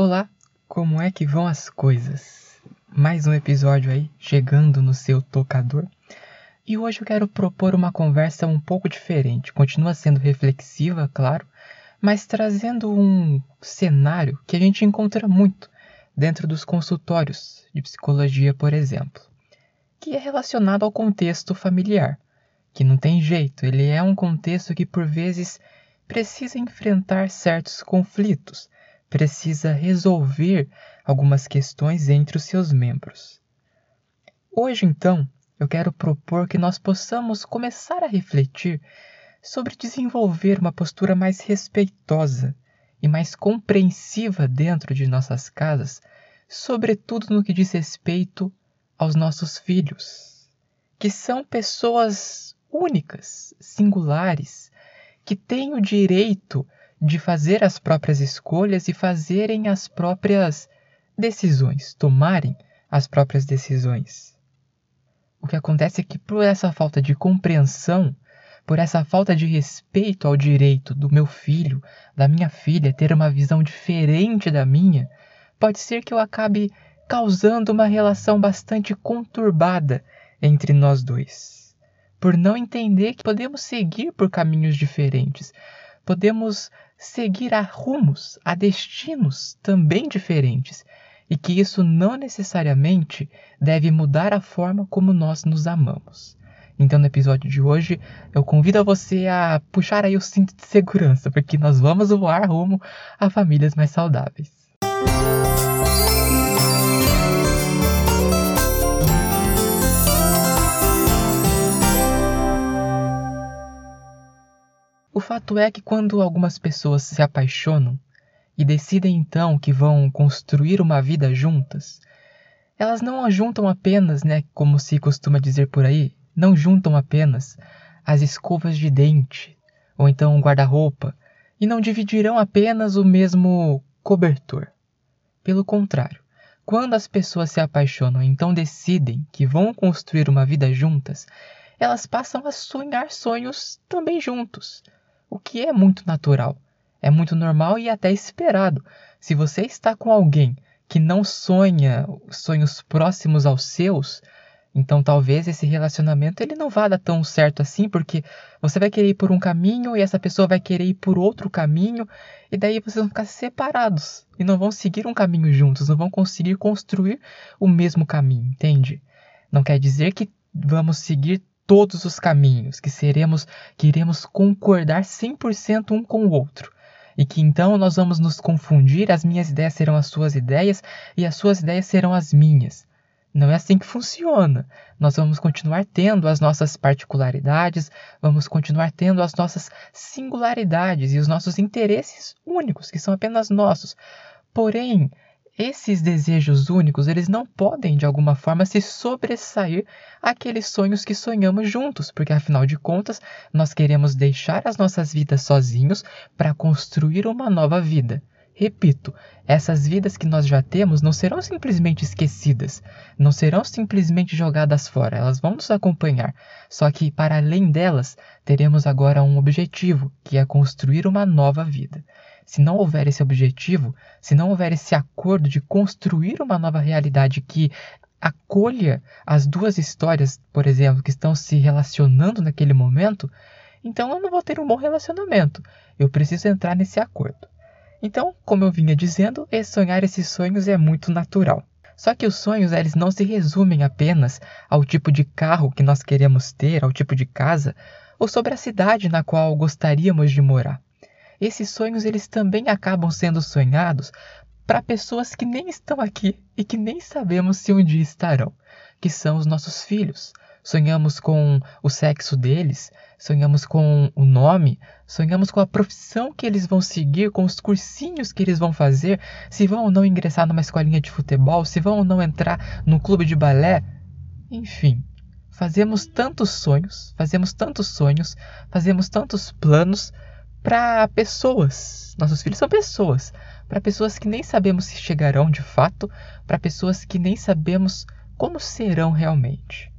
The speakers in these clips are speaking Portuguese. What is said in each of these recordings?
Olá, como é que vão as coisas? Mais um episódio aí chegando no seu tocador. E hoje eu quero propor uma conversa um pouco diferente. Continua sendo reflexiva, claro, mas trazendo um cenário que a gente encontra muito dentro dos consultórios de psicologia, por exemplo, que é relacionado ao contexto familiar, que não tem jeito, ele é um contexto que por vezes precisa enfrentar certos conflitos, precisa resolver algumas questões entre os seus membros. Hoje, então, eu quero propor que nós possamos começar a refletir sobre desenvolver uma postura mais respeitosa e mais compreensiva dentro de nossas casas, sobretudo no que diz respeito aos nossos filhos, que são pessoas únicas, singulares, que têm o direito de fazer as próprias escolhas e fazerem as próprias decisões, tomarem as próprias decisões. O que acontece é que, por essa falta de compreensão, por essa falta de respeito ao direito do meu filho, da minha filha ter uma visão diferente da minha, pode ser que eu acabe causando uma relação bastante conturbada entre nós dois. Por não entender que podemos seguir por caminhos diferentes, podemos seguir a rumos, a destinos também diferentes, e que isso não necessariamente deve mudar a forma como nós nos amamos. Então, no episódio de hoje, eu convido a você a puxar aí o cinto de segurança, porque nós vamos voar rumo a famílias mais saudáveis. O fato é que quando algumas pessoas se apaixonam, e decidem então que vão construir uma vida juntas, elas não juntam apenas, né, como se costuma dizer por aí, não juntam apenas as escovas de dente ou então o guarda-roupa e não dividirão apenas o mesmo cobertor. Pelo contrário, quando as pessoas se apaixonam e então decidem que vão construir uma vida juntas, elas passam a sonhar sonhos também juntos, o que é muito natural é muito normal e até esperado. Se você está com alguém que não sonha sonhos próximos aos seus, então talvez esse relacionamento ele não vá dar tão certo assim, porque você vai querer ir por um caminho e essa pessoa vai querer ir por outro caminho, e daí vocês vão ficar separados e não vão seguir um caminho juntos, não vão conseguir construir o mesmo caminho, entende? Não quer dizer que vamos seguir todos os caminhos, que seremos que iremos concordar 100% um com o outro e que então nós vamos nos confundir, as minhas ideias serão as suas ideias e as suas ideias serão as minhas. Não é assim que funciona. Nós vamos continuar tendo as nossas particularidades, vamos continuar tendo as nossas singularidades e os nossos interesses únicos, que são apenas nossos. Porém, esses desejos únicos, eles não podem de alguma forma se sobressair àqueles sonhos que sonhamos juntos, porque afinal de contas, nós queremos deixar as nossas vidas sozinhos para construir uma nova vida. Repito, essas vidas que nós já temos não serão simplesmente esquecidas, não serão simplesmente jogadas fora, elas vão nos acompanhar. Só que, para além delas, teremos agora um objetivo, que é construir uma nova vida se não houver esse objetivo, se não houver esse acordo de construir uma nova realidade que acolha as duas histórias, por exemplo, que estão se relacionando naquele momento, então eu não vou ter um bom relacionamento. Eu preciso entrar nesse acordo. Então, como eu vinha dizendo, sonhar esses sonhos é muito natural. Só que os sonhos eles não se resumem apenas ao tipo de carro que nós queremos ter, ao tipo de casa, ou sobre a cidade na qual gostaríamos de morar esses sonhos eles também acabam sendo sonhados para pessoas que nem estão aqui e que nem sabemos se um dia estarão, que são os nossos filhos. Sonhamos com o sexo deles, sonhamos com o nome, sonhamos com a profissão que eles vão seguir, com os cursinhos que eles vão fazer, se vão ou não ingressar numa escolinha de futebol, se vão ou não entrar num clube de balé. Enfim, fazemos tantos sonhos, fazemos tantos sonhos, fazemos tantos planos para pessoas. Nossos filhos são pessoas. Para pessoas que nem sabemos se chegarão de fato, para pessoas que nem sabemos como serão realmente.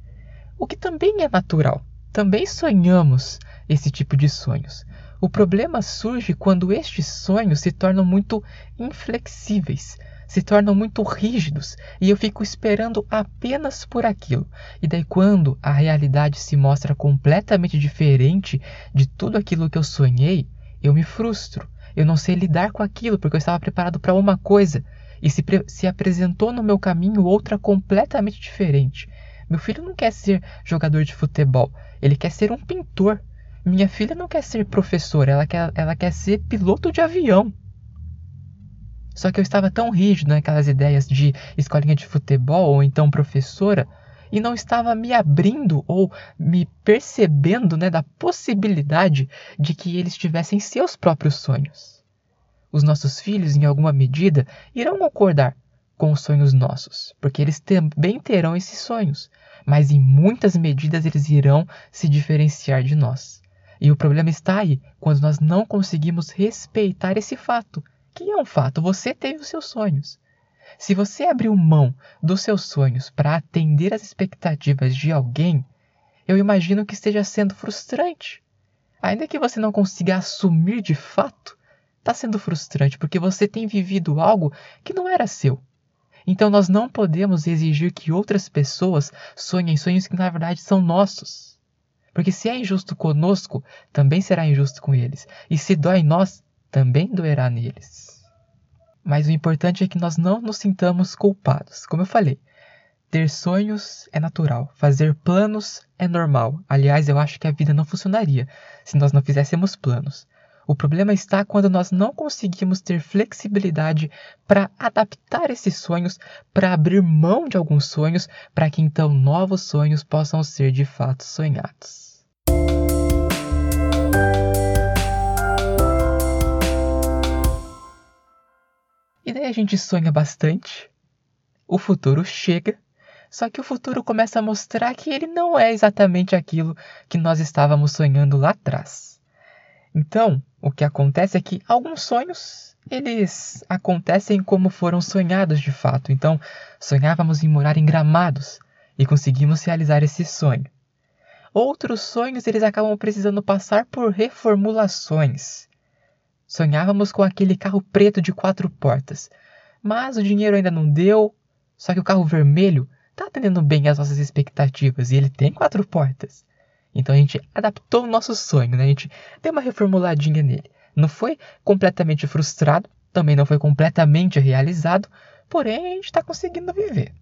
O que também é natural. Também sonhamos esse tipo de sonhos. O problema surge quando estes sonhos se tornam muito inflexíveis, se tornam muito rígidos e eu fico esperando apenas por aquilo. E daí, quando a realidade se mostra completamente diferente de tudo aquilo que eu sonhei, eu me frustro. Eu não sei lidar com aquilo porque eu estava preparado para uma coisa e se, se apresentou no meu caminho outra completamente diferente. Meu filho não quer ser jogador de futebol, ele quer ser um pintor. Minha filha não quer ser professora, ela quer, ela quer ser piloto de avião. Só que eu estava tão rígido naquelas ideias de escolinha de futebol ou então professora e não estava me abrindo ou me percebendo né, da possibilidade de que eles tivessem seus próprios sonhos. Os nossos filhos, em alguma medida, irão concordar com os sonhos nossos, porque eles também terão esses sonhos, mas em muitas medidas eles irão se diferenciar de nós. E o problema está aí quando nós não conseguimos respeitar esse fato que é um fato, você teve os seus sonhos. Se você abriu mão dos seus sonhos para atender às expectativas de alguém, eu imagino que esteja sendo frustrante. Ainda que você não consiga assumir de fato, está sendo frustrante porque você tem vivido algo que não era seu. Então nós não podemos exigir que outras pessoas sonhem sonhos que na verdade são nossos. Porque se é injusto conosco, também será injusto com eles. E se dói em nós, também doerá neles. Mas o importante é que nós não nos sintamos culpados. Como eu falei, ter sonhos é natural, fazer planos é normal. Aliás, eu acho que a vida não funcionaria se nós não fizéssemos planos. O problema está quando nós não conseguimos ter flexibilidade para adaptar esses sonhos, para abrir mão de alguns sonhos, para que então novos sonhos possam ser de fato sonhados. E daí a gente sonha bastante, o futuro chega, só que o futuro começa a mostrar que ele não é exatamente aquilo que nós estávamos sonhando lá atrás. Então, o que acontece é que alguns sonhos eles acontecem como foram sonhados de fato. Então, sonhávamos em morar em gramados e conseguimos realizar esse sonho. Outros sonhos eles acabam precisando passar por reformulações. Sonhávamos com aquele carro preto de quatro portas, mas o dinheiro ainda não deu. Só que o carro vermelho está atendendo bem às nossas expectativas e ele tem quatro portas. Então a gente adaptou o nosso sonho, né? a gente deu uma reformuladinha nele. Não foi completamente frustrado, também não foi completamente realizado, porém a gente está conseguindo viver.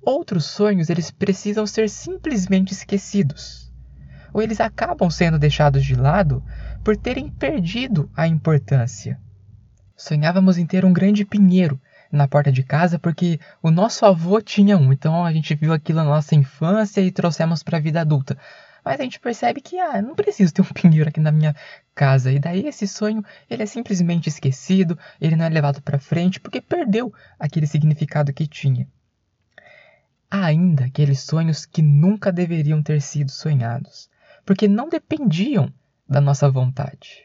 Outros sonhos eles precisam ser simplesmente esquecidos, ou eles acabam sendo deixados de lado por terem perdido a importância. Sonhávamos em ter um grande pinheiro na porta de casa porque o nosso avô tinha um, então a gente viu aquilo na nossa infância e trouxemos para a vida adulta. Mas a gente percebe que ah, não preciso ter um pinheiro aqui na minha casa. E daí esse sonho ele é simplesmente esquecido, ele não é levado para frente porque perdeu aquele significado que tinha. Há ainda aqueles sonhos que nunca deveriam ter sido sonhados, porque não dependiam da nossa vontade.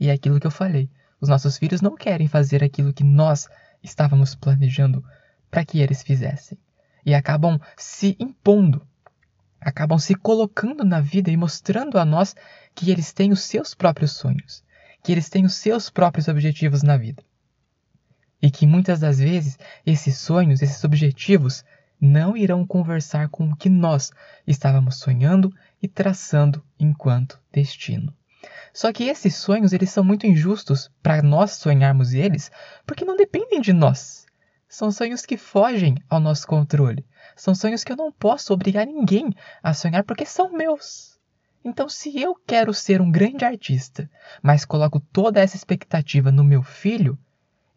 E é aquilo que eu falei. Os nossos filhos não querem fazer aquilo que nós estávamos planejando para que eles fizessem. E acabam se impondo, acabam se colocando na vida e mostrando a nós que eles têm os seus próprios sonhos, que eles têm os seus próprios objetivos na vida. E que muitas das vezes esses sonhos, esses objetivos, não irão conversar com o que nós estávamos sonhando e traçando enquanto destino. Só que esses sonhos eles são muito injustos para nós sonharmos eles, porque não dependem de nós. São sonhos que fogem ao nosso controle. São sonhos que eu não posso obrigar ninguém a sonhar porque são meus. Então, se eu quero ser um grande artista, mas coloco toda essa expectativa no meu filho,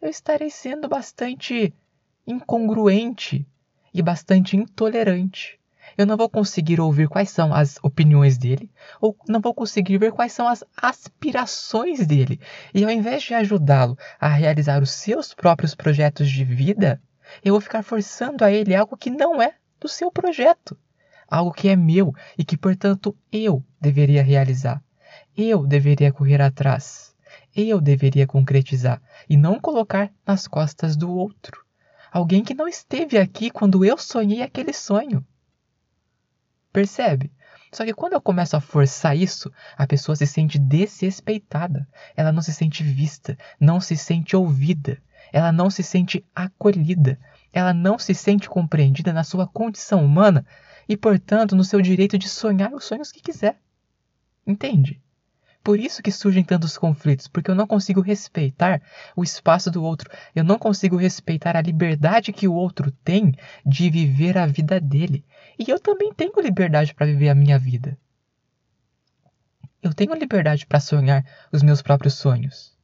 eu estarei sendo bastante incongruente e bastante intolerante eu não vou conseguir ouvir quais são as opiniões dele, ou não vou conseguir ver quais são as aspirações dele. E ao invés de ajudá-lo a realizar os seus próprios projetos de vida, eu vou ficar forçando a ele algo que não é do seu projeto, algo que é meu e que, portanto, eu deveria realizar. Eu deveria correr atrás. Eu deveria concretizar e não colocar nas costas do outro. Alguém que não esteve aqui quando eu sonhei aquele sonho. Percebe? Só que quando eu começo a forçar isso, a pessoa se sente desrespeitada. Ela não se sente vista, não se sente ouvida, ela não se sente acolhida, ela não se sente compreendida na sua condição humana e, portanto, no seu direito de sonhar os sonhos que quiser. Entende? Por isso que surgem tantos conflitos, porque eu não consigo respeitar o espaço do outro, eu não consigo respeitar a liberdade que o outro tem de viver a vida dele. E eu também tenho liberdade para viver a minha vida. Eu tenho liberdade para sonhar os meus próprios sonhos.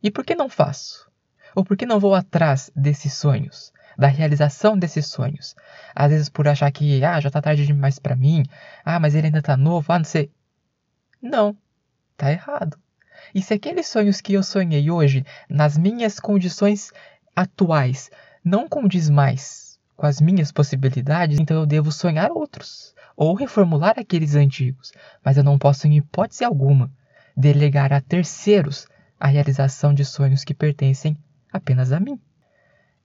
E por que não faço? Ou por que não vou atrás desses sonhos? Da realização desses sonhos. Às vezes por achar que, ah, já tá tarde demais para mim. Ah, mas ele ainda tá novo, ah, não sei. Não, tá errado. E se aqueles sonhos que eu sonhei hoje, nas minhas condições atuais, não condiz mais com as minhas possibilidades, então eu devo sonhar outros ou reformular aqueles antigos, mas eu não posso, em hipótese alguma, delegar a terceiros a realização de sonhos que pertencem apenas a mim.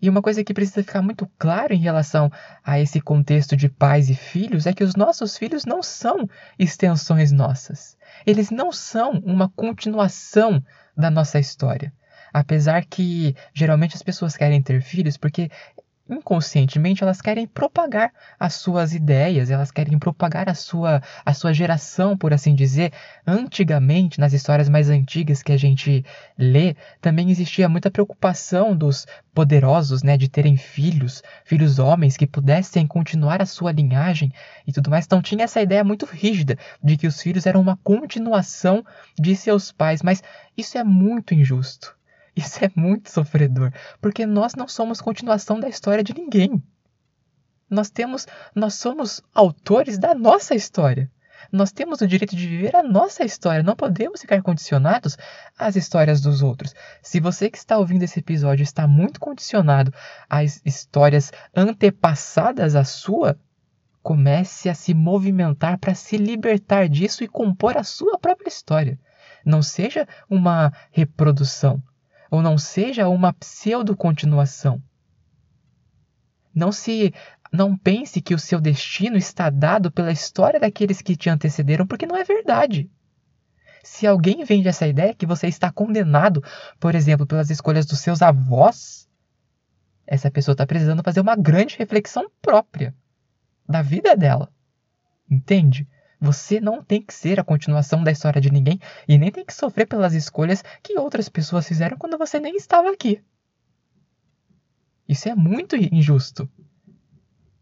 E uma coisa que precisa ficar muito claro em relação a esse contexto de pais e filhos é que os nossos filhos não são extensões nossas. Eles não são uma continuação da nossa história. Apesar que geralmente as pessoas querem ter filhos porque inconscientemente elas querem propagar as suas ideias, elas querem propagar a sua, a sua geração, por assim dizer. Antigamente, nas histórias mais antigas que a gente lê, também existia muita preocupação dos poderosos, né, de terem filhos, filhos homens que pudessem continuar a sua linhagem e tudo mais. Então tinha essa ideia muito rígida de que os filhos eram uma continuação de seus pais, mas isso é muito injusto. Isso é muito sofredor, porque nós não somos continuação da história de ninguém. Nós temos, nós somos autores da nossa história. Nós temos o direito de viver a nossa história, não podemos ficar condicionados às histórias dos outros. Se você que está ouvindo esse episódio está muito condicionado às histórias antepassadas à sua, comece a se movimentar para se libertar disso e compor a sua própria história. Não seja uma reprodução, ou não seja uma pseudo-continuação. Não se não pense que o seu destino está dado pela história daqueles que te antecederam, porque não é verdade. Se alguém vende essa ideia que você está condenado, por exemplo, pelas escolhas dos seus avós, essa pessoa está precisando fazer uma grande reflexão própria da vida dela. Entende? Você não tem que ser a continuação da história de ninguém e nem tem que sofrer pelas escolhas que outras pessoas fizeram quando você nem estava aqui. Isso é muito injusto.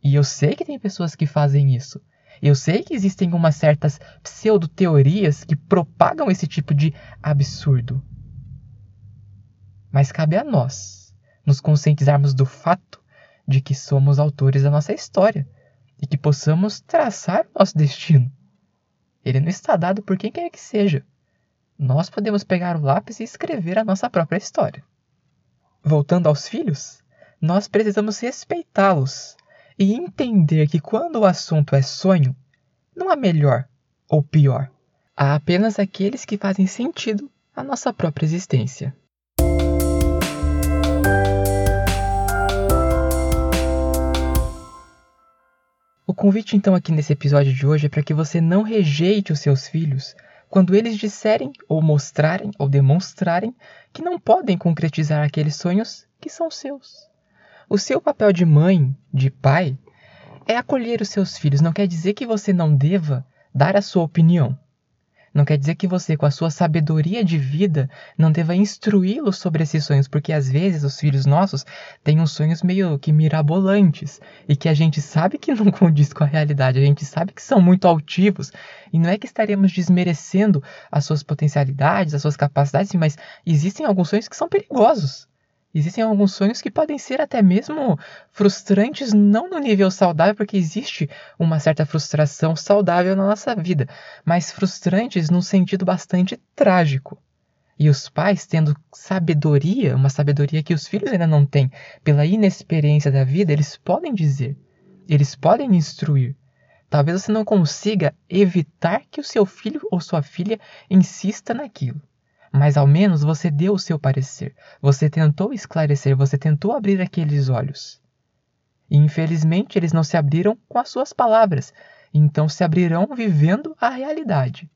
E eu sei que tem pessoas que fazem isso. Eu sei que existem umas certas pseudo-teorias que propagam esse tipo de absurdo. Mas cabe a nós nos conscientizarmos do fato de que somos autores da nossa história e que possamos traçar nosso destino. Ele não está dado por quem quer que seja. Nós podemos pegar o lápis e escrever a nossa própria história. Voltando aos filhos, nós precisamos respeitá-los e entender que quando o assunto é sonho, não há melhor ou pior. Há apenas aqueles que fazem sentido à nossa própria existência. Convite então aqui nesse episódio de hoje é para que você não rejeite os seus filhos quando eles disserem ou mostrarem ou demonstrarem que não podem concretizar aqueles sonhos que são seus. O seu papel de mãe, de pai, é acolher os seus filhos. Não quer dizer que você não deva dar a sua opinião. Não quer dizer que você, com a sua sabedoria de vida, não deva instruí-los sobre esses sonhos, porque às vezes os filhos nossos têm uns sonhos meio que mirabolantes e que a gente sabe que não condiz com a realidade, a gente sabe que são muito altivos e não é que estaremos desmerecendo as suas potencialidades, as suas capacidades, mas existem alguns sonhos que são perigosos. Existem alguns sonhos que podem ser até mesmo frustrantes, não no nível saudável, porque existe uma certa frustração saudável na nossa vida, mas frustrantes num sentido bastante trágico. E os pais, tendo sabedoria, uma sabedoria que os filhos ainda não têm, pela inexperiência da vida, eles podem dizer, eles podem instruir. Talvez você não consiga evitar que o seu filho ou sua filha insista naquilo mas ao menos você deu o seu parecer, você tentou esclarecer, você tentou abrir aqueles olhos. E infelizmente eles não se abriram com as suas palavras, então se abrirão vivendo a realidade.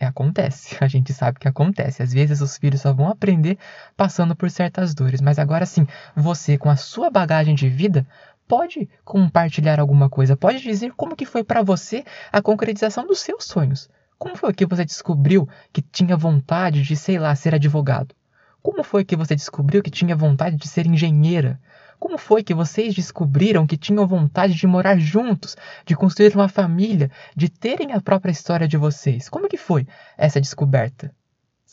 É, acontece, a gente sabe que acontece. Às vezes os filhos só vão aprender passando por certas dores, mas agora sim, você com a sua bagagem de vida pode compartilhar alguma coisa, pode dizer como que foi para você a concretização dos seus sonhos. Como foi que você descobriu que tinha vontade de, sei lá, ser advogado? Como foi que você descobriu que tinha vontade de ser engenheira? Como foi que vocês descobriram que tinham vontade de morar juntos, de construir uma família, de terem a própria história de vocês? Como que foi essa descoberta?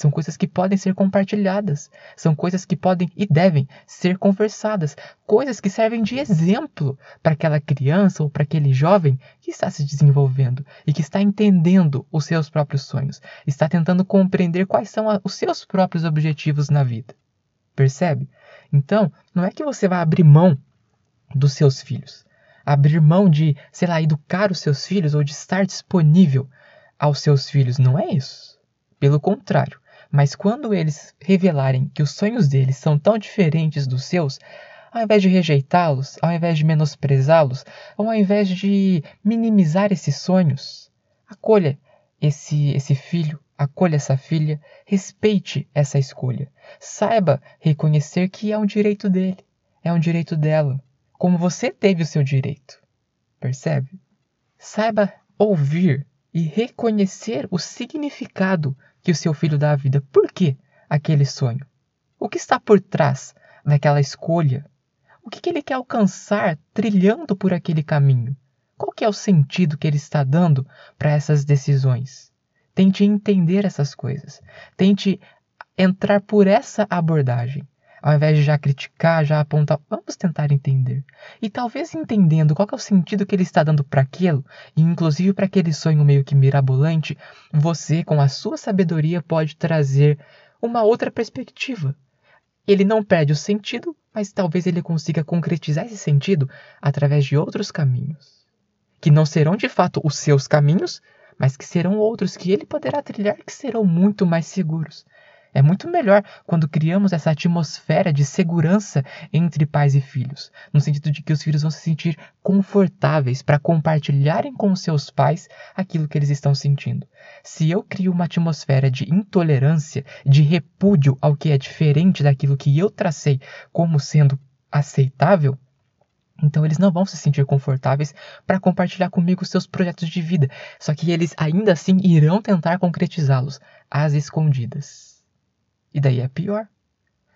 São coisas que podem ser compartilhadas, são coisas que podem e devem ser conversadas, coisas que servem de exemplo para aquela criança ou para aquele jovem que está se desenvolvendo e que está entendendo os seus próprios sonhos, está tentando compreender quais são os seus próprios objetivos na vida. Percebe? Então, não é que você vai abrir mão dos seus filhos, abrir mão de, sei lá, educar os seus filhos ou de estar disponível aos seus filhos, não é isso. Pelo contrário, mas quando eles revelarem que os sonhos deles são tão diferentes dos seus, ao invés de rejeitá-los, ao invés de menosprezá-los, ou ao invés de minimizar esses sonhos, acolha esse, esse filho, acolha essa filha, respeite essa escolha. Saiba reconhecer que é um direito dele, é um direito dela, como você teve o seu direito. Percebe? Saiba ouvir e reconhecer o significado que o seu filho dá à vida. Por que aquele sonho? O que está por trás daquela escolha? O que, ele quer alcançar trilhando por aquele caminho? Qual que é o sentido que ele está dando para essas decisões? Tente entender essas coisas. Tente entrar por essa abordagem. Ao invés de já criticar, já apontar, vamos tentar entender. E talvez entendendo qual é o sentido que ele está dando para aquilo, e inclusive para aquele sonho meio que mirabolante, você, com a sua sabedoria, pode trazer uma outra perspectiva. Ele não perde o sentido, mas talvez ele consiga concretizar esse sentido através de outros caminhos. Que não serão de fato os seus caminhos, mas que serão outros que ele poderá trilhar que serão muito mais seguros. É muito melhor quando criamos essa atmosfera de segurança entre pais e filhos, no sentido de que os filhos vão se sentir confortáveis para compartilharem com seus pais aquilo que eles estão sentindo. Se eu crio uma atmosfera de intolerância, de repúdio ao que é diferente daquilo que eu tracei como sendo aceitável, então eles não vão se sentir confortáveis para compartilhar comigo seus projetos de vida, só que eles ainda assim irão tentar concretizá-los às escondidas. E daí é pior.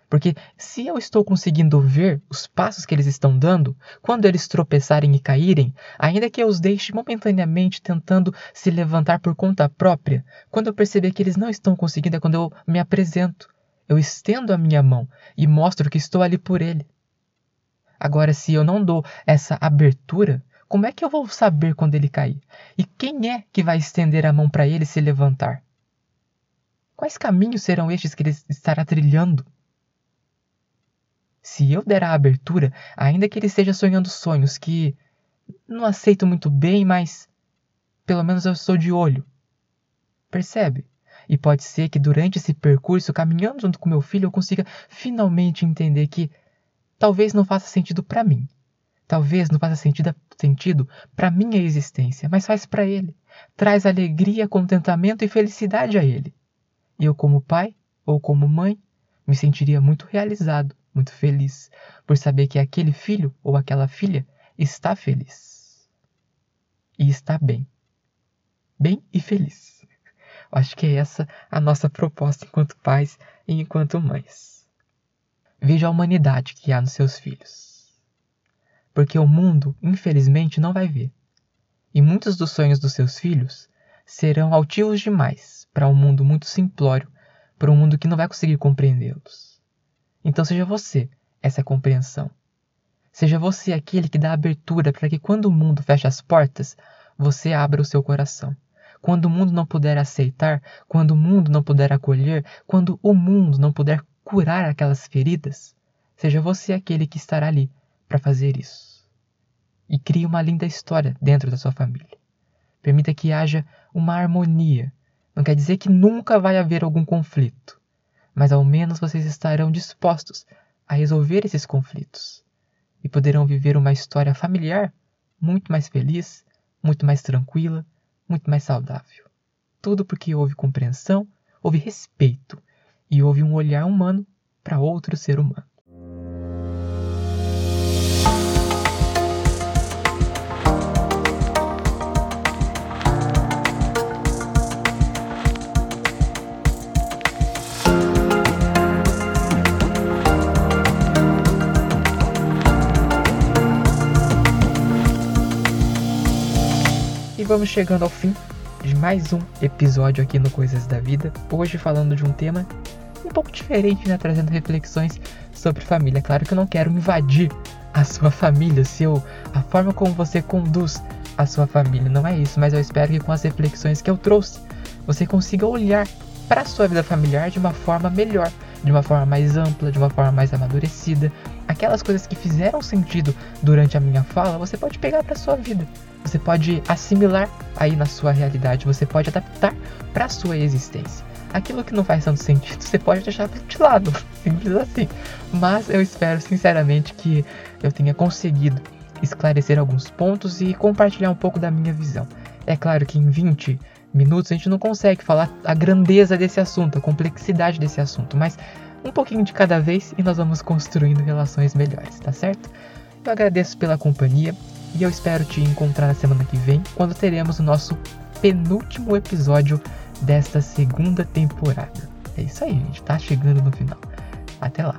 Porque se eu estou conseguindo ver os passos que eles estão dando, quando eles tropeçarem e caírem, ainda que eu os deixe momentaneamente tentando se levantar por conta própria, quando eu perceber que eles não estão conseguindo é quando eu me apresento. Eu estendo a minha mão e mostro que estou ali por ele. Agora, se eu não dou essa abertura, como é que eu vou saber quando ele cair? E quem é que vai estender a mão para ele se levantar? Quais caminhos serão estes que ele estará trilhando? Se eu der a abertura, ainda que ele esteja sonhando sonhos que não aceito muito bem, mas pelo menos eu estou de olho. Percebe? E pode ser que durante esse percurso, caminhando junto com meu filho, eu consiga finalmente entender que talvez não faça sentido para mim. Talvez não faça sentido, sentido para minha existência, mas faz para ele. Traz alegria, contentamento e felicidade a ele. Eu, como pai ou como mãe, me sentiria muito realizado, muito feliz, por saber que aquele filho ou aquela filha está feliz. E está bem. Bem e feliz. Acho que é essa a nossa proposta enquanto pais e enquanto mães. Veja a humanidade que há nos seus filhos. Porque o mundo, infelizmente, não vai ver. E muitos dos sonhos dos seus filhos serão altivos demais para um mundo muito simplório, para um mundo que não vai conseguir compreendê-los. Então seja você essa compreensão. Seja você aquele que dá abertura para que quando o mundo feche as portas, você abra o seu coração. Quando o mundo não puder aceitar, quando o mundo não puder acolher, quando o mundo não puder curar aquelas feridas, seja você aquele que estará ali para fazer isso. E crie uma linda história dentro da sua família. Permita que haja uma harmonia. Não quer dizer que nunca vai haver algum conflito, mas ao menos vocês estarão dispostos a resolver esses conflitos e poderão viver uma história familiar muito mais feliz, muito mais tranquila, muito mais saudável. Tudo porque houve compreensão, houve respeito e houve um olhar humano para outro ser humano. Vamos chegando ao fim de mais um episódio aqui no Coisas da Vida. Hoje falando de um tema um pouco diferente, né? Trazendo reflexões sobre família. Claro que eu não quero invadir a sua família, seu, a forma como você conduz a sua família. Não é isso, mas eu espero que com as reflexões que eu trouxe, você consiga olhar para a sua vida familiar de uma forma melhor, de uma forma mais ampla, de uma forma mais amadurecida. Aquelas coisas que fizeram sentido durante a minha fala, você pode pegar para sua vida você pode assimilar aí na sua realidade, você pode adaptar para a sua existência. Aquilo que não faz tanto sentido, você pode deixar de lado, simples assim. Mas eu espero sinceramente que eu tenha conseguido esclarecer alguns pontos e compartilhar um pouco da minha visão. É claro que em 20 minutos a gente não consegue falar a grandeza desse assunto, a complexidade desse assunto, mas um pouquinho de cada vez e nós vamos construindo relações melhores, tá certo? Eu agradeço pela companhia. E eu espero te encontrar na semana que vem, quando teremos o nosso penúltimo episódio desta segunda temporada. É isso aí, gente. Tá chegando no final. Até lá.